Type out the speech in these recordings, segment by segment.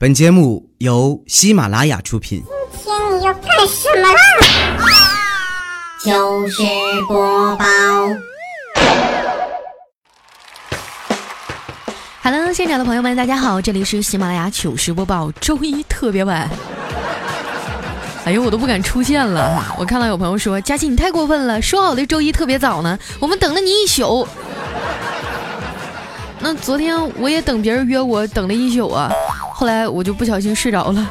本节目由喜马拉雅出品。今天你要干什么啦？糗事播报。Hello，现场的朋友们，大家好，这里是喜马拉雅糗事播报，周一特别晚。哎呦，我都不敢出现了。我看到有朋友说：“佳琪，你太过分了，说好的周一特别早呢，我们等了你一宿。”那昨天我也等别人约我，等了一宿啊。后来我就不小心睡着了。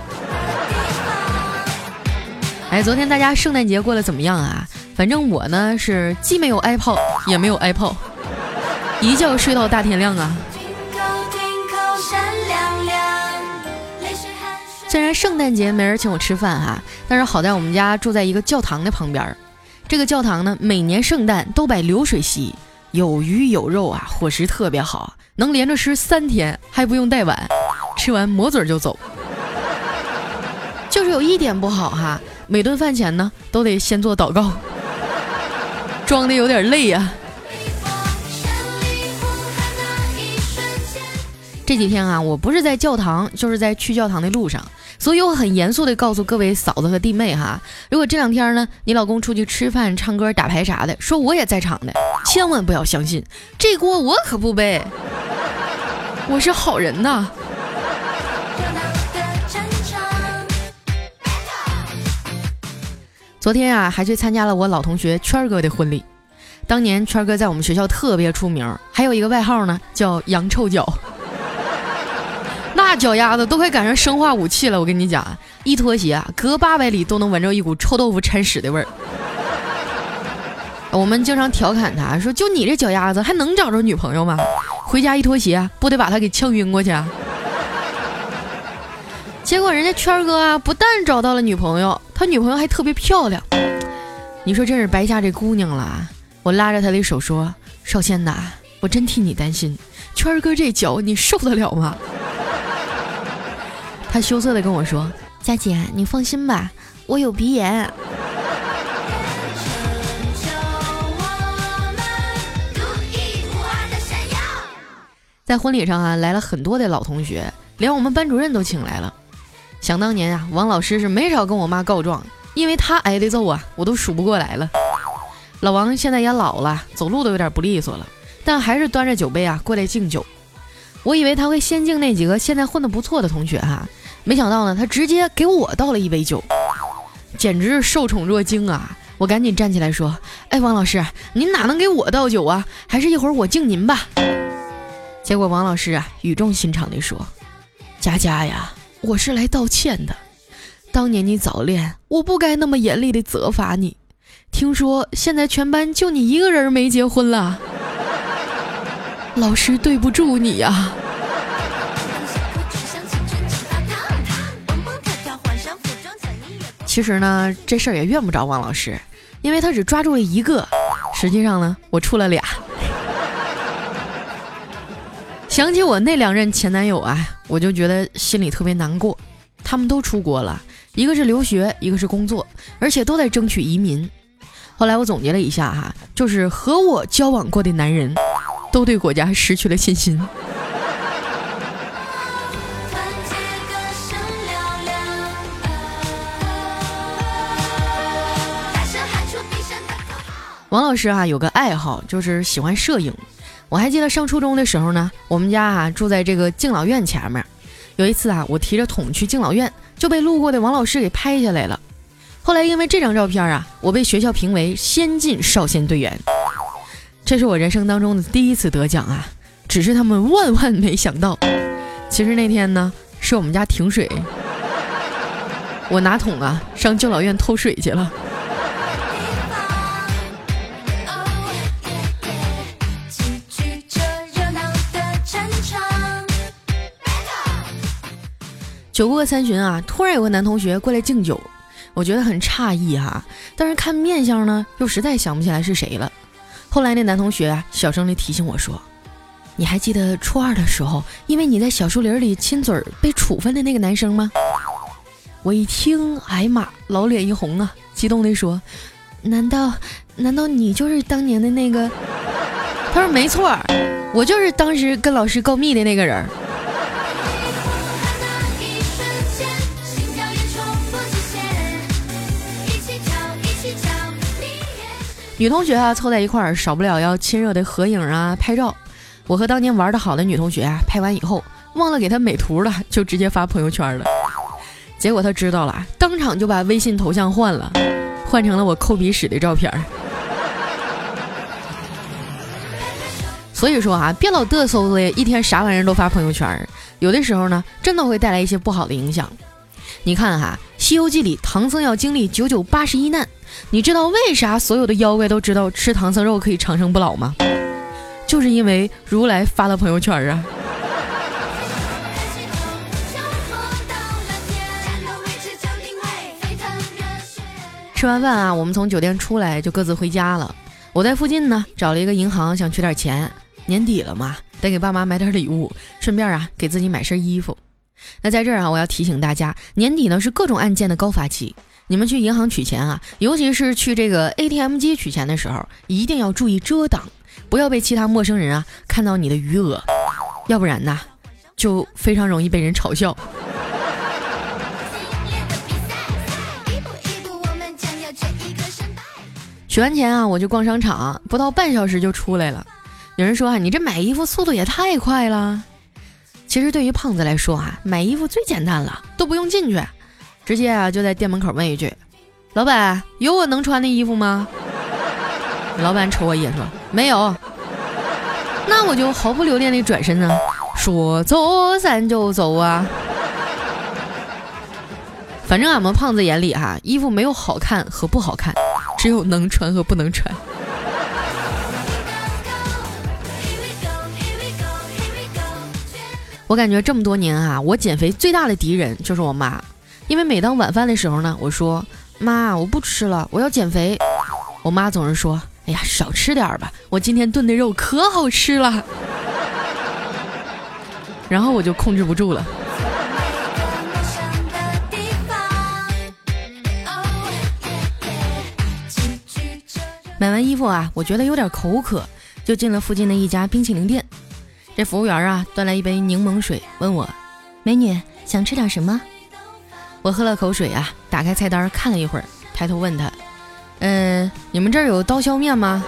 哎，昨天大家圣诞节过得怎么样啊？反正我呢是既没有挨炮，也没有挨炮，一觉睡到大天亮啊。虽然圣诞节没人请我吃饭哈、但是好在我们家住在一个教堂的旁边儿。这个教堂呢，每年圣诞都摆流水席，有鱼有肉啊，伙食特别好，能连着吃三天，还不用带碗，吃完抹嘴就走。就是有一点不好哈，每顿饭前呢都得先做祷告，装的有点累呀、这几天啊，我不是在教堂，就是在去教堂的路上，所以我很严肃的告诉各位嫂子和弟妹哈，如果这两天呢，你老公出去吃饭、唱歌、打牌啥的，说我也在场的，千万不要相信，这锅我可不背，我是好人呐。昨天啊，还去参加了我老同学圈儿哥的婚礼。当年圈儿哥在我们学校特别出名，还有一个外号呢，叫“羊臭脚”。那脚丫子都快赶上生化武器了，我跟你讲，一脱鞋啊，隔八百里都能闻着一股臭豆腐掺屎的味儿。我们经常调侃他说：“就你这脚丫子，还能找着女朋友吗？回家一脱鞋，不得把他给呛晕过去啊？”结果人家圈儿哥啊，不但找到了女朋友，他女朋友还特别漂亮。你说真是白嫁这姑娘了。我拉着他的手说：“少仙呐，我真替你担心，圈儿哥这脚你受得了吗？” 他羞涩的跟我说：“佳姐，你放心吧，我有鼻炎。”在婚礼上啊，来了很多的老同学，连我们班主任都请来了。想当年啊，王老师是没少跟我妈告状，因为他挨的揍啊，我都数不过来了。老王现在也老了，走路都有点不利索了，但还是端着酒杯啊过来敬酒。我以为他会先敬那几个现在混得不错的同学哈，没想到呢，他直接给我倒了一杯酒，简直是受宠若惊啊！我赶紧站起来说：“哎，王老师，您哪能给我倒酒啊？还是一会儿我敬您吧。”结果王老师啊语重心长地说：“佳佳呀，我是来道歉的。当年你早恋，我不该那么严厉地责罚你。听说现在全班就你一个人没结婚了。”老师对不住你呀、其实呢，这事儿也怨不着王老师，因为他只抓住了一个，实际上呢，我处了俩。想起我那两任前男友啊，我就觉得心里特别难过。他们都出国了，一个是留学，一个是工作，而且都在争取移民。后来我总结了一下哈，就是和我交往过的男人。都对国家失去了信心。王老师啊，有个爱好就是喜欢摄影。我还记得上初中的时候呢，我们家啊住在这个敬老院前面。有一次啊，我提着桶去敬老院，就被路过的王老师给拍下来了。后来因为这张照片啊，我被学校评为先进少先队员。这是我人生当中的第一次得奖啊！只是他们万万没想到，其实那天呢是我们家停水，我拿桶啊上敬老院偷水去了。酒过三巡啊，突然有个男同学过来敬酒，我觉得很诧异哈、但是看面相呢，又实在想不起来是谁了。后来那男同学啊，小声地提醒我说：“你还记得初二的时候，因为你在小树林里亲嘴被处分的那个男生吗？”我一听，哎呀妈，老脸一红啊，激动地说：“难道难道你就是当年的那个？”他说：“没错，我就是当时跟老师告密的那个人女同学啊凑在一块儿，少不了要亲热的合影啊、拍照。我和当年玩的好的女同学啊，拍完以后忘了给她美图了，就直接发朋友圈了。结果她知道了，当场就把微信头像换了，换成了我抠鼻屎的照片。所以说啊，别老嘚瑟的，一天啥玩意儿都发朋友圈，有的时候呢，真的会带来一些不好的影响。你看哈，《西游记》里唐僧要经历九九八十一难，你知道为啥所有的妖怪都知道吃唐僧肉可以长生不老吗？就是因为如来发了朋友圈啊。吃完饭啊，我们从酒店出来就各自回家了。我在附近呢找了一个银行，想取点钱。年底了嘛，得给爸妈买点礼物，顺便啊给自己买身衣服。那在这儿啊，我要提醒大家，年底呢是各种案件的高发期，你们去银行取钱啊，尤其是去这个 ATM 机取钱的时候，一定要注意遮挡，不要被其他陌生人啊看到你的余额，要不然呢，就非常容易被人嘲笑。取完钱啊，我就逛商场，不到半小时就出来了。有人说啊，你这买衣服速度也太快了。其实对于胖子来说啊，买衣服最简单了，都不用进去，直接啊就在店门口问一句：“老板，有我能穿的衣服吗？”老板瞅我一眼说：“没有。”那我就毫不留恋的转身呢，说走咱就走啊。反正俺们胖子眼里哈，衣服没有好看和不好看。只有能穿和不能穿。我感觉这么多年啊，我减肥最大的敌人就是我妈。因为每当晚饭的时候呢，我说妈，我不吃了，我要减肥。我妈总是说，哎呀，少吃点吧，我今天炖的肉可好吃了。然后我就控制不住了。买完衣服啊，我觉得有点口渴，就进了附近的一家冰淇淋店。这服务员啊，端来一杯柠檬水，问我：“美女，想吃点什么？”我喝了口水啊，打开菜单看了一会儿，抬头问他：“嗯，你们这儿有刀削面吗？”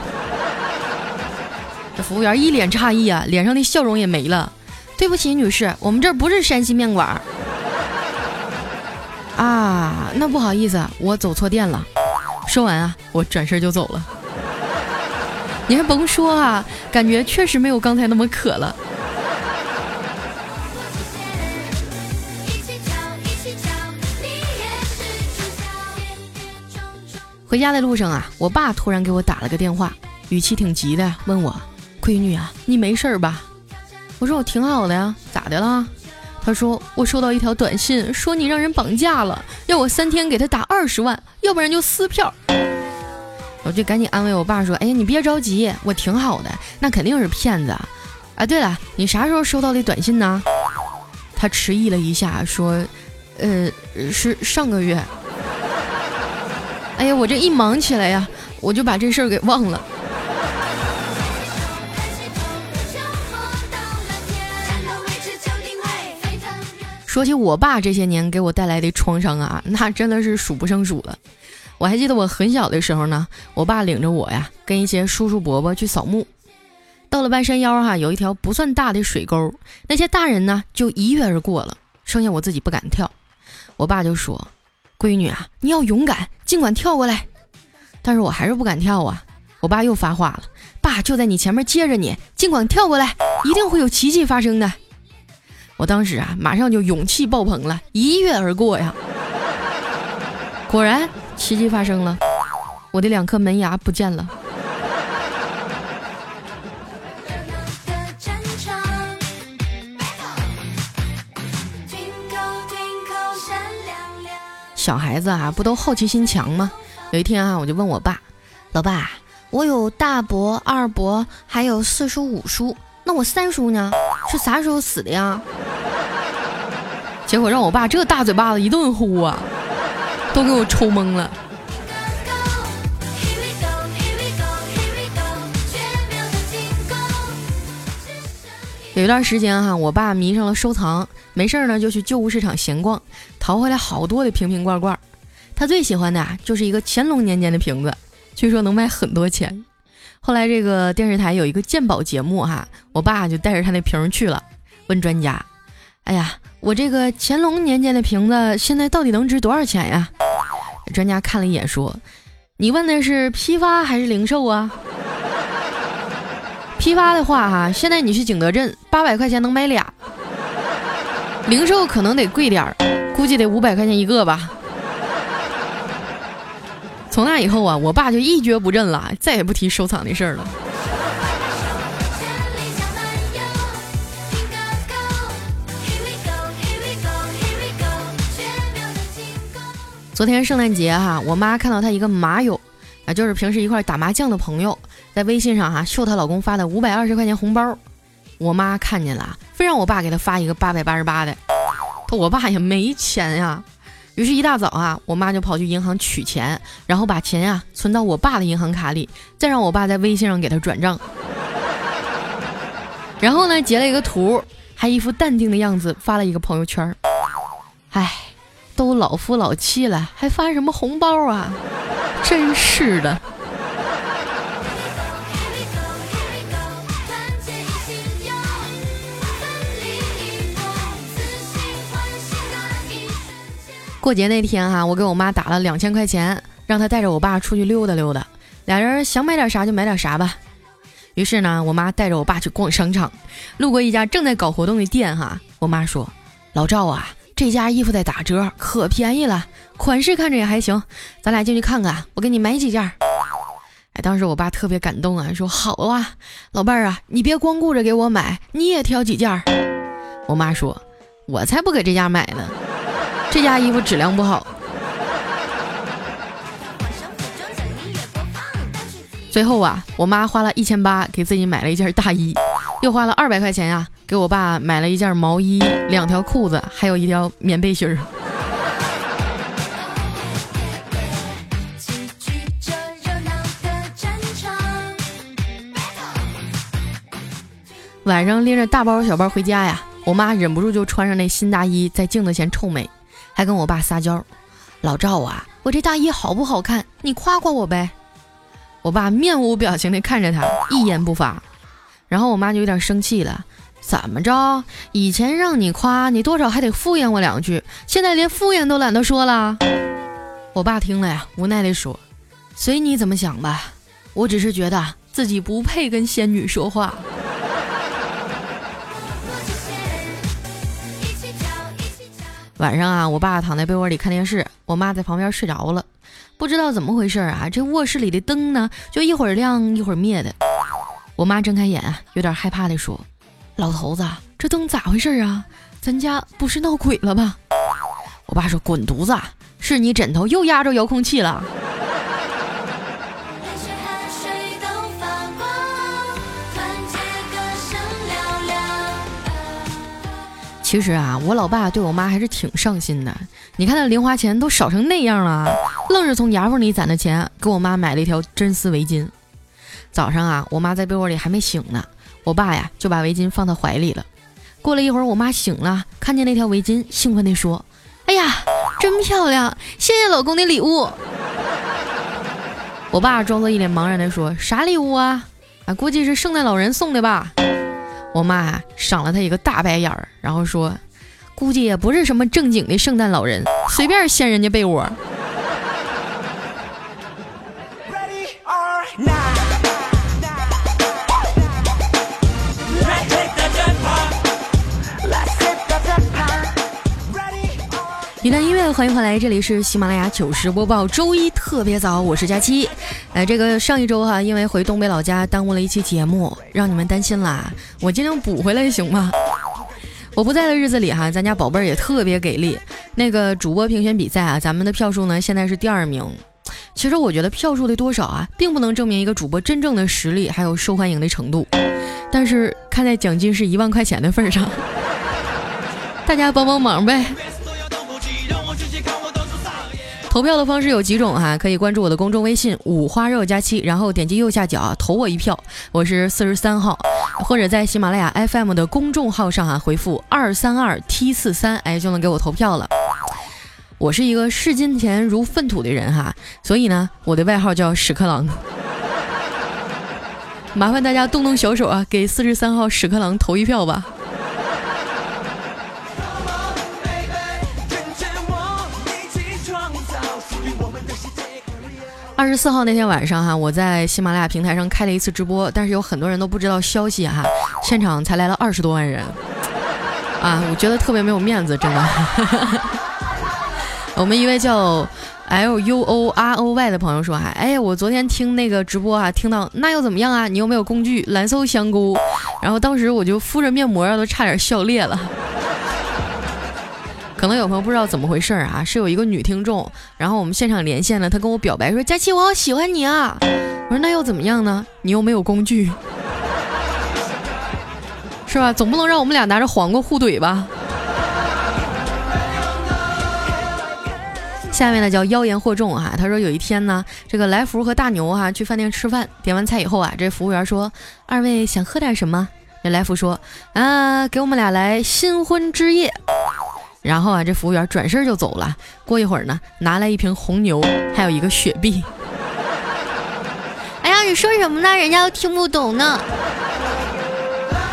这服务员一脸诧异啊，脸上的笑容也没了。对不起，女士，我们这儿不是山西面馆。啊，那不好意思，我走错店了。说完啊，我转身就走了。你还甭说啊，感觉确实没有刚才那么渴了。回家的路上啊，我爸突然给我打了个电话，语气挺急的，问我：“闺女啊，你没事吧？”我说：“我挺好的呀，咋的了？”他说：“我收到一条短信，说你让人绑架了，要我三天给他打二十万，要不然就撕票。”我就赶紧安慰我爸说：“哎呀，你别着急，我挺好的，那肯定是骗子。”啊，对了，你啥时候收到的短信呢？他迟疑了一下，说：“呃，是上个月。”哎呀，我这一忙起来呀，我就把这事儿给忘了。说起我爸这些年给我带来的创伤啊，那真的是数不胜数了。我还记得我很小的时候呢，我爸领着我呀，跟一些叔叔伯伯去扫墓。到了半山腰哈，有一条不算大的水沟，那些大人呢就一跃而过了，剩下我自己不敢跳。我爸就说：“闺女啊，你要勇敢，尽管跳过来。”但是我还是不敢跳啊。我爸又发话了：“爸就在你前面接着你，尽管跳过来，一定会有奇迹发生的。”我当时啊，马上就勇气爆棚了，一跃而过呀！果然，奇迹发生了，我的两颗门牙不见了。小孩子啊，不都好奇心强吗？有一天啊，我就问我爸：“老爸，我有大伯、二伯，还有四叔、五叔。”那我三叔呢？是啥时候死的呀？结果让我爸这大嘴巴子一顿呼啊，都给我抽懵了。有一段时间哈，我爸迷上了收藏，没事儿呢就去旧物市场闲逛，淘回来好多的瓶瓶罐罐。他最喜欢的啊，就是一个乾隆年间的瓶子，据说能卖很多钱。后来这个电视台有一个鉴宝节目哈，我爸就带着他那瓶去了，问专家：“哎呀，我这个乾隆年间的瓶子现在到底能值多少钱呀？”专家看了一眼说：“你问的是批发还是零售啊？批发的话哈，现在你去景德镇八百块钱能买俩，零售可能得贵点儿，估计得五百块钱一个吧。”从那以后啊，我爸就一蹶不振了，再也不提收藏的事儿了。昨天圣诞节哈，我妈看到她一个麻友，啊，就是平时一块打麻将的朋友，在微信上哈秀她老公发的五百二十块钱红包，我妈看见了，非让我爸给她发一个八百八十八的，我爸也没钱呀。于是，一大早啊，我妈就跑去银行取钱，然后把钱呀存到我爸的银行卡里，再让我爸在微信上给他转账。然后呢，截了一个图，还一副淡定的样子发了一个朋友圈。哎，都老夫老妻了，还发什么红包啊？真是的。过节那天哈，我给我妈打了两千块钱，让她带着我爸出去溜达溜达，俩人想买点啥就买点啥吧。于是呢，我妈带着我爸去逛商场，路过一家正在搞活动的店哈，我妈说：“老赵啊，这家衣服在打折，可便宜了，款式看着也还行，咱俩进去看看，我给你买几件。”哎，当时我爸特别感动啊，说：“好啊，老伴儿啊，你别光顾着给我买，你也挑几件。”我妈说：“我才不给这家买呢。”这家衣服质量不好。最后啊，我妈花了一千八给自己买了一件大衣，又花了二百块钱呀，给我爸买了一件毛衣、两条裤子，还有一条棉背心儿。晚上拎着大包小包回家呀，我妈忍不住就穿上那新大衣，在镜子前臭美。还跟我爸撒娇，老赵啊，我这大衣好不好看？你夸夸我呗。我爸面无表情地看着他，一言不发。然后我妈就有点生气了，怎么着？以前让你夸你，多少还得敷衍我两句，现在连敷衍都懒得说了。我爸听了呀，无奈地说：“随你怎么想吧，我只是觉得自己不配跟仙女说话。”晚上啊，我爸躺在被窝里看电视，我妈在旁边睡着了。不知道怎么回事啊，这卧室里的灯呢，就一会儿亮一会儿灭的。我妈睁开眼，有点害怕地说：“老头子，这灯咋回事啊？咱家不是闹鬼了吧？”我爸说：“滚犊子，是你枕头又压着遥控器了。”其实啊，我老爸对我妈还是挺上心的。你看那零花钱都少成那样了，愣是从牙缝里攒的钱给我妈买了一条真丝围巾。早上啊，我妈在被窝里还没醒呢，我爸呀就把围巾放到怀里了。过了一会儿，我妈醒了，看见那条围巾，兴奋地说：“哎呀，真漂亮！谢谢老公的礼物。”我爸装作一脸茫然地说：“啥礼物啊？啊，估计是圣诞老人送的吧。”我妈赏了他一个大白眼儿，然后说：“估计也不是什么正经的圣诞老人，随便掀人家被窝。”一段音乐，欢迎回来，这里是喜马拉雅糗事播报，周一特别早，我是佳期。哎，这个上一周哈，因为回东北老家耽误了一期节目，让你们担心啦。我尽量补回来行吗？我不在的。日子里哈，咱家宝贝儿也特别给力。那个主播评选比赛啊，咱们的票数呢现在是第二名。其实我觉得票数的。多少啊，并不能证明一个主播真正的。实力还有受欢迎的。程度。但是看在奖金是一万块钱的份上，大家帮帮忙呗。投票的方式有几种哈，可以关注我的公众微信五花肉加七，然后点击右下角投我一票，我是四十三号，或者在喜马拉雅 FM 的公众号上啊回复二三二 T 四三，哎就能给我投票了。我是一个视金钱如粪土的人哈，所以呢，我的外号叫屎壳郎。麻烦大家动动小手啊，给四十三号屎壳郎投一票吧。二十四号那天晚上哈，我在喜马拉雅平台上开了一次直播，但是有很多人都不知道消息哈，现场才来了二十多万人，啊，我觉得特别没有面子，真的。我们一位叫 L U O R O Y 的朋友说哈，哎，我昨天听那个直播啊，听到那又怎么样啊？你又没有工具？蓝瘦香菇，然后当时我就敷着面膜，都差点笑裂了。可能有朋友不知道怎么回事啊，是有一个女听众，然后我们现场连线了，她跟我表白说：“佳琪，我好喜欢你啊！”我说：“那又怎么样呢？你又没有工具，是吧？总不能让我们俩拿着黄瓜互怼吧？”下面呢叫妖言惑众哈，他说有一天呢，这个来福和大牛哈去饭店吃饭，点完菜以后啊，这服务员说：“二位想喝点什么？”这来福说：“啊，给我们俩来新婚之夜。”然后啊，这服务员转身就走了。过一会儿呢，拿来一瓶红牛，还有一个雪碧。哎呀，你说什么呢？人家都听不懂呢。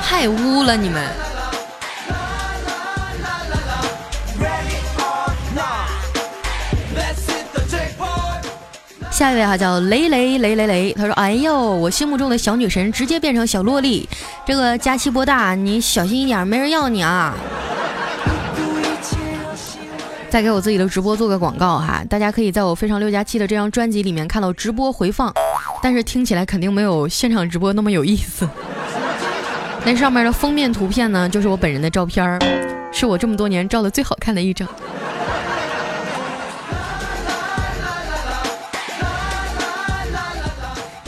太污了你们！下一位哈叫雷雷雷雷雷，他说：“哎呦，我心目中的小女神直接变成小萝莉，这个佳期波大，你小心一点，没人要你啊。”再给我自己的直播做个广告哈，大家可以在我非常六加七的这张专辑里面看到直播回放，但是听起来肯定没有现场直播那么有意思。那上面的封面图片呢，就是我本人的照片，是我这么多年照的最好看的一张。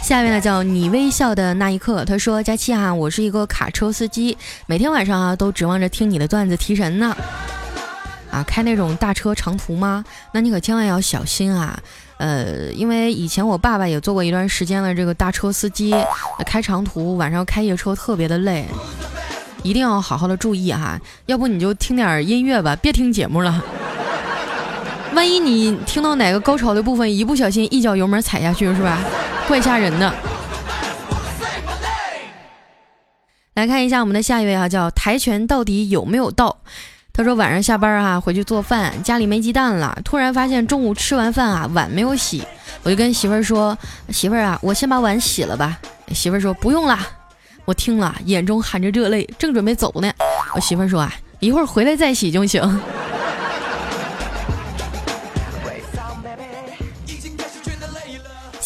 下面呢叫你微笑的那一刻，他说佳期啊，我是一个卡车司机，每天晚上啊都指望着听你的段子提神呢。啊，开那种大车长途吗？那你可千万要小心啊！呃，因为以前我爸爸也做过一段时间的这个大车司机，开长途晚上开夜车特别的累，一定要好好的注意哈。要不你就听点音乐吧，别听节目了。万一你听到哪个高潮的部分，一不小心一脚油门踩下去，是吧？怪吓人的。来看一下我们的下一位啊，叫跆拳到底有没有到？他说晚上下班啊，回去做饭，家里没鸡蛋了。突然发现中午吃完饭啊，碗没有洗，我就跟媳妇儿说：“媳妇儿啊，我先把碗洗了吧。”媳妇儿说：“不用了。”我听了，眼中含着热泪，正准备走呢。我媳妇儿说：“啊，一会儿回来再洗就行。”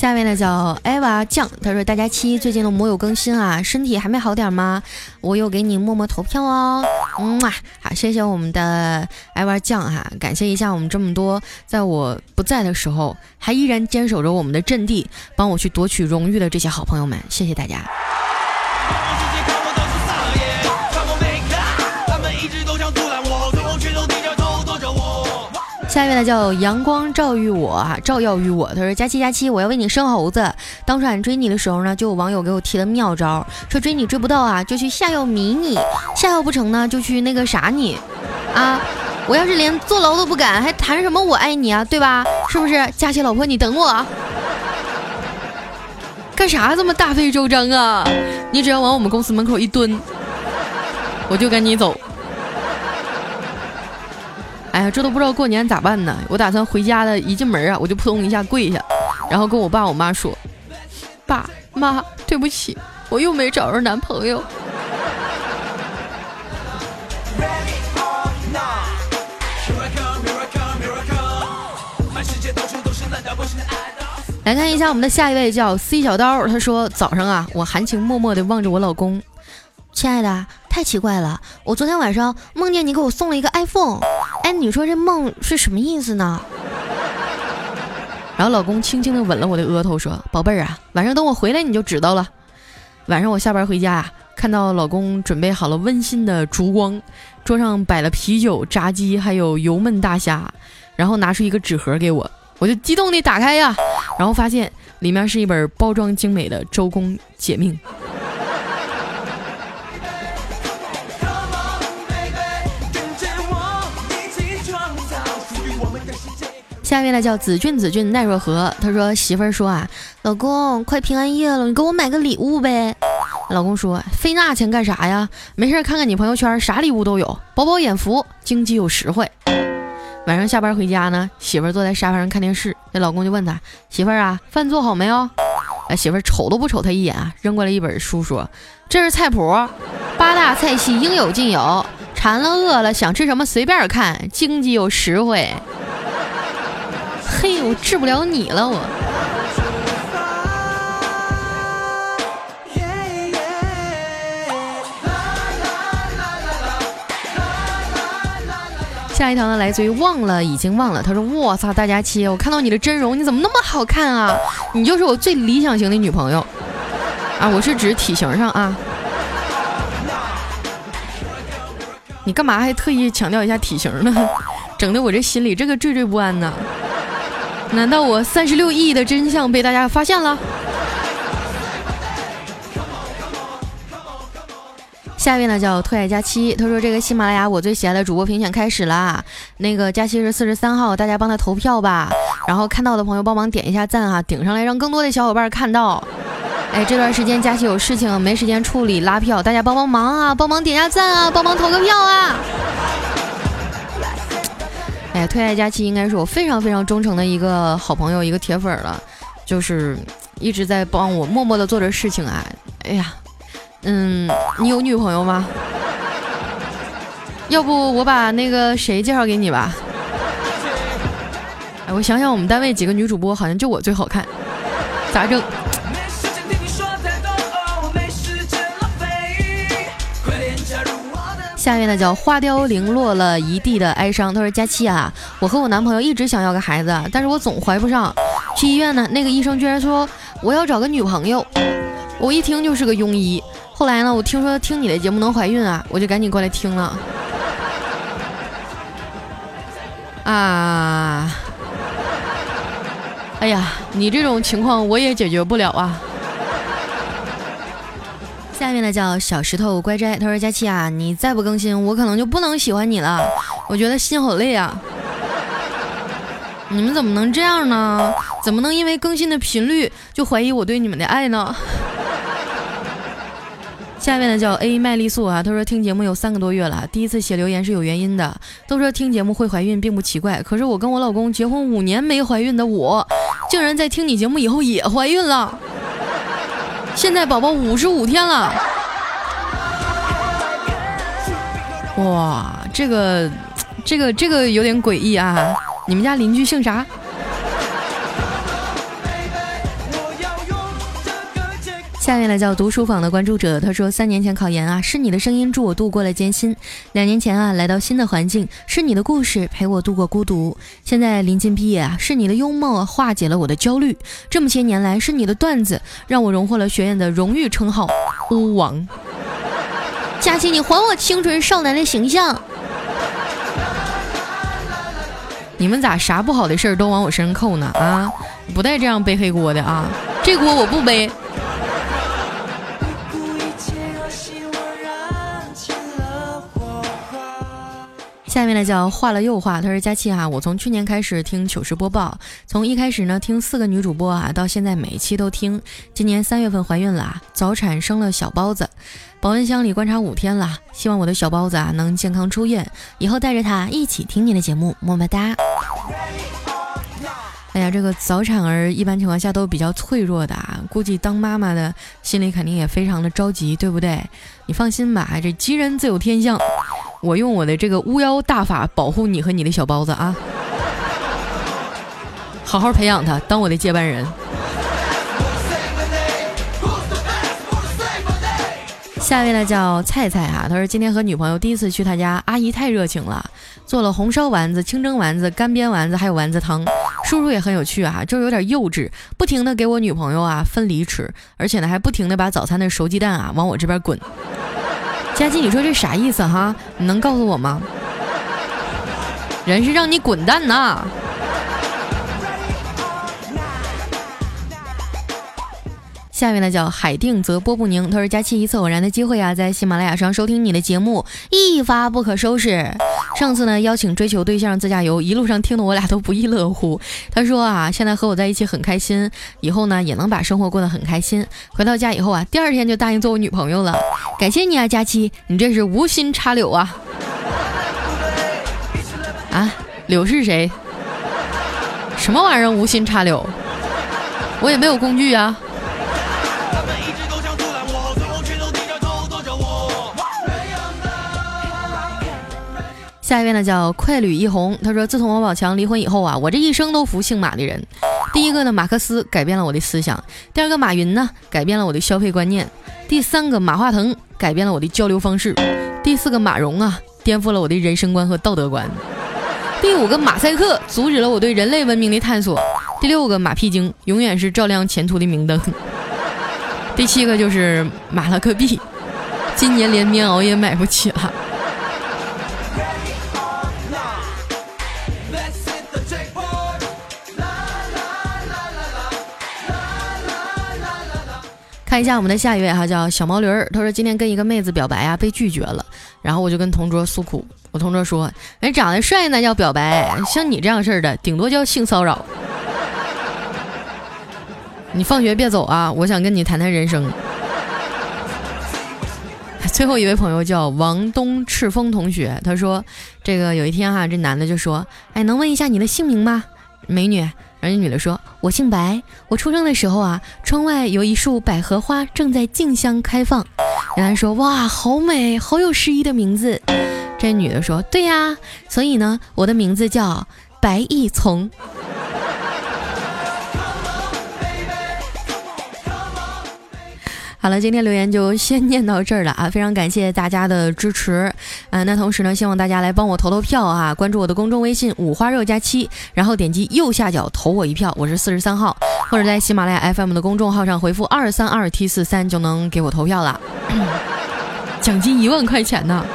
下面呢叫艾娃酱，他说大家七最近都木有更新啊，身体还没好点吗？我又给你默默投票哦，嗯啊，好，谢谢我们的艾娃酱哈，感谢一下我们这么多在我不在的时候还依然坚守着我们的阵地，帮我去夺取荣誉的这些好朋友们，谢谢大家。下一位呢叫阳光照育我，照耀于我。他说：佳期佳期，我要为你生猴子。当初俺追你的时候呢，就有网友给我提了妙招，说追你追不到啊，就去下药迷你；下药不成呢，就去那个啥你。啊，我要是连坐牢都不敢，还谈什么我爱你啊？对吧？是不是？佳期老婆，你等我。干啥这么大费周章啊？你只要往我们公司门口一蹲，我就跟你走。哎呀，这都不知道过年咋办呢！我打算回家的，一进门啊，我就扑通一下跪下，然后跟我爸我妈说：“爸妈，对不起，我又没找着男朋友。”来看一下我们的下一位叫 C 小刀，他说：“早上啊，我含情脉脉的望着我老公，亲爱的。”太奇怪了，我昨天晚上梦见你给我送了一个 iPhone，哎，你说这梦是什么意思呢？然后老公轻轻的吻了我的额头，说：“宝贝儿啊，晚上等我回来你就知道了。”晚上我下班回家呀，看到老公准备好了温馨的烛光，桌上摆了啤酒、炸鸡，还有油焖大虾，然后拿出一个纸盒给我，我就激动地打开呀，然后发现里面是一本包装精美的《周公解命》。下一位呢叫子俊子俊奈若何，他说媳妇儿说啊，老公快平安夜了，你给我买个礼物呗。老公说费那钱干啥呀？没事看看你朋友圈，啥礼物都有，饱饱眼福，经济又实惠。晚上下班回家呢，媳妇儿坐在沙发上看电视，那老公就问他媳妇儿啊，饭做好没有？哎，媳妇儿瞅都不瞅他一眼啊，扔过来一本书说这是菜谱，八大菜系应有尽有，馋了饿了想吃什么随便看，经济又实惠。嘿，我治不了你了，我。下一条呢，来自于忘了已经忘了。他说：“我操，大家期，我看到你的真容，你怎么那么好看啊？你就是我最理想型的女朋友啊！我是指体型上啊。你干嘛还特意强调一下体型呢？整的我这心里这个惴惴不安呢。难道我三十六亿的真相被大家发现了？”下一位呢叫特爱佳期，他说这个喜马拉雅我最喜爱的主播评选开始啦，那个佳期是四十三号，大家帮他投票吧，然后看到的朋友帮忙点一下赞哈，顶上来让更多的小伙伴看到。哎，这段时间佳期有事情没时间处理拉票，大家帮帮忙啊，帮忙点下赞啊，帮忙投个票啊。哎，特爱佳期应该是我非常非常忠诚的一个好朋友，一个铁粉了，就是一直在帮我默默的做着事情啊。哎呀。嗯，你有女朋友吗？要不我把那个谁介绍给你吧。哎，我想想，我们单位几个女主播，好像就我最好看，咋整？下面呢叫花凋零落了一地的哀伤。他说：“佳期啊，我和我男朋友一直想要个孩子，但是我总怀不上。去医院呢，那个医生居然说我要找个女朋友。我一听就是个庸医。”后来呢？我听说听你的节目能怀孕啊，我就赶紧过来听了。啊！哎呀，你这种情况我也解决不了啊。下面呢叫小石头乖斋，他说：“佳期啊，你再不更新，我可能就不能喜欢你了。我觉得心好累啊。你们怎么能这样呢？怎么能因为更新的频率就怀疑我对你们的爱呢？” 下面呢叫 A 麦丽素啊，他说听节目有三个多月了，第一次写留言是有原因的。都说听节目会怀孕并不奇怪，可是我跟我老公结婚五年没怀孕的我，竟然在听你节目以后也怀孕了。现在宝宝五十五天了，哇，这个，这个，这个有点诡异啊！你们家邻居姓啥？下面呢叫读书坊的关注者，他说三年前考研啊，是你的声音助我度过了艰辛；两年前啊，来到新的环境，是你的故事陪我度过孤独；现在临近毕业啊，是你的幽默化解了我的焦虑；这么些年来，是你的段子让我荣获了学院的荣誉称号——巫王。佳琪，你还我清纯少男的形象！你们咋啥不好的事儿都往我身上扣呢？啊，不带这样背黑锅的啊！这锅我不背。下面呢叫画了又画，他说佳期哈，我从去年开始听糗事播报，从一开始呢听四个女主播啊，到现在每一期都听。今年三月份怀孕了，早产生了小包子，保温箱里观察五天了，希望我的小包子啊能健康出院，以后带着它一起听你的节目，么么哒。哎呀，这个早产儿一般情况下都比较脆弱的啊，估计当妈妈的心里肯定也非常的着急，对不对？你放心吧，这吉人自有天相。我用我的这个巫妖大法保护你和你的小包子啊，好好培养他，当我的接班人。下一位呢叫菜菜哈，他说今天和女朋友第一次去他家，阿姨太热情了，做了红烧丸子、清蒸丸子、干煸丸子，还有丸子汤。叔叔也很有趣啊，就是有点幼稚，不停的给我女朋友啊分离吃，而且呢还不停的把早餐的熟鸡蛋啊往我这边滚。佳琪，你说这啥意思哈？你能告诉我吗？人是让你滚蛋呐！下面呢叫海定则波不宁，他说佳期一次偶然的机会啊，在喜马拉雅上收听你的节目，一发不可收拾。上次呢邀请追求对象自驾游，一路上听得我俩都不亦乐乎。他说啊，现在和我在一起很开心，以后呢也能把生活过得很开心。回到家以后啊，第二天就答应做我女朋友了。感谢你啊，佳期，你这是无心插柳啊！啊，柳是谁？什么玩意儿无心插柳？我也没有工具啊。下一位呢叫快旅一红，他说自从王宝强离婚以后啊，我这一生都服姓马的人。第一个呢，马克思改变了我的思想；第二个，马云呢改变了我的消费观念；第三个，马化腾改变了我的交流方式；第四个，马蓉啊颠覆了我的人生观和道德观；第五个，马赛克阻止了我对人类文明的探索；第六个，马屁精永远是照亮前途的明灯；第七个就是马拉克币，今年连棉袄也买不起了。看一下我们的下一位哈，叫小毛驴儿。他说今天跟一个妹子表白啊，被拒绝了。然后我就跟同桌诉苦，我同桌说：“人长得帅那叫表白，像你这样式的，顶多叫性骚扰。”你放学别走啊，我想跟你谈谈人生。最后一位朋友叫王东赤峰同学，他说：“这个有一天哈，这男的就说，哎，能问一下你的姓名吗，美女？”而那女的说：“我姓白，我出生的时候啊，窗外有一束百合花正在竞相开放。”男的说：“哇，好美，好有诗意的名字。”这女的说：“对呀，所以呢，我的名字叫白亦从。”好了，今天留言就先念到这儿了啊！非常感谢大家的支持，啊，那同时呢，希望大家来帮我投投票啊！关注我的公众微信“五花肉加七”，然后点击右下角投我一票，我是四十三号，或者在喜马拉雅 FM 的公众号上回复二三二 T 四三就能给我投票了，奖金一万块钱呢！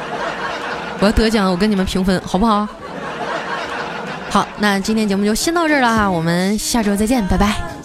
我要得奖，我跟你们平分，好不好？好，那今天节目就先到这儿了哈，我们下周再见，拜拜。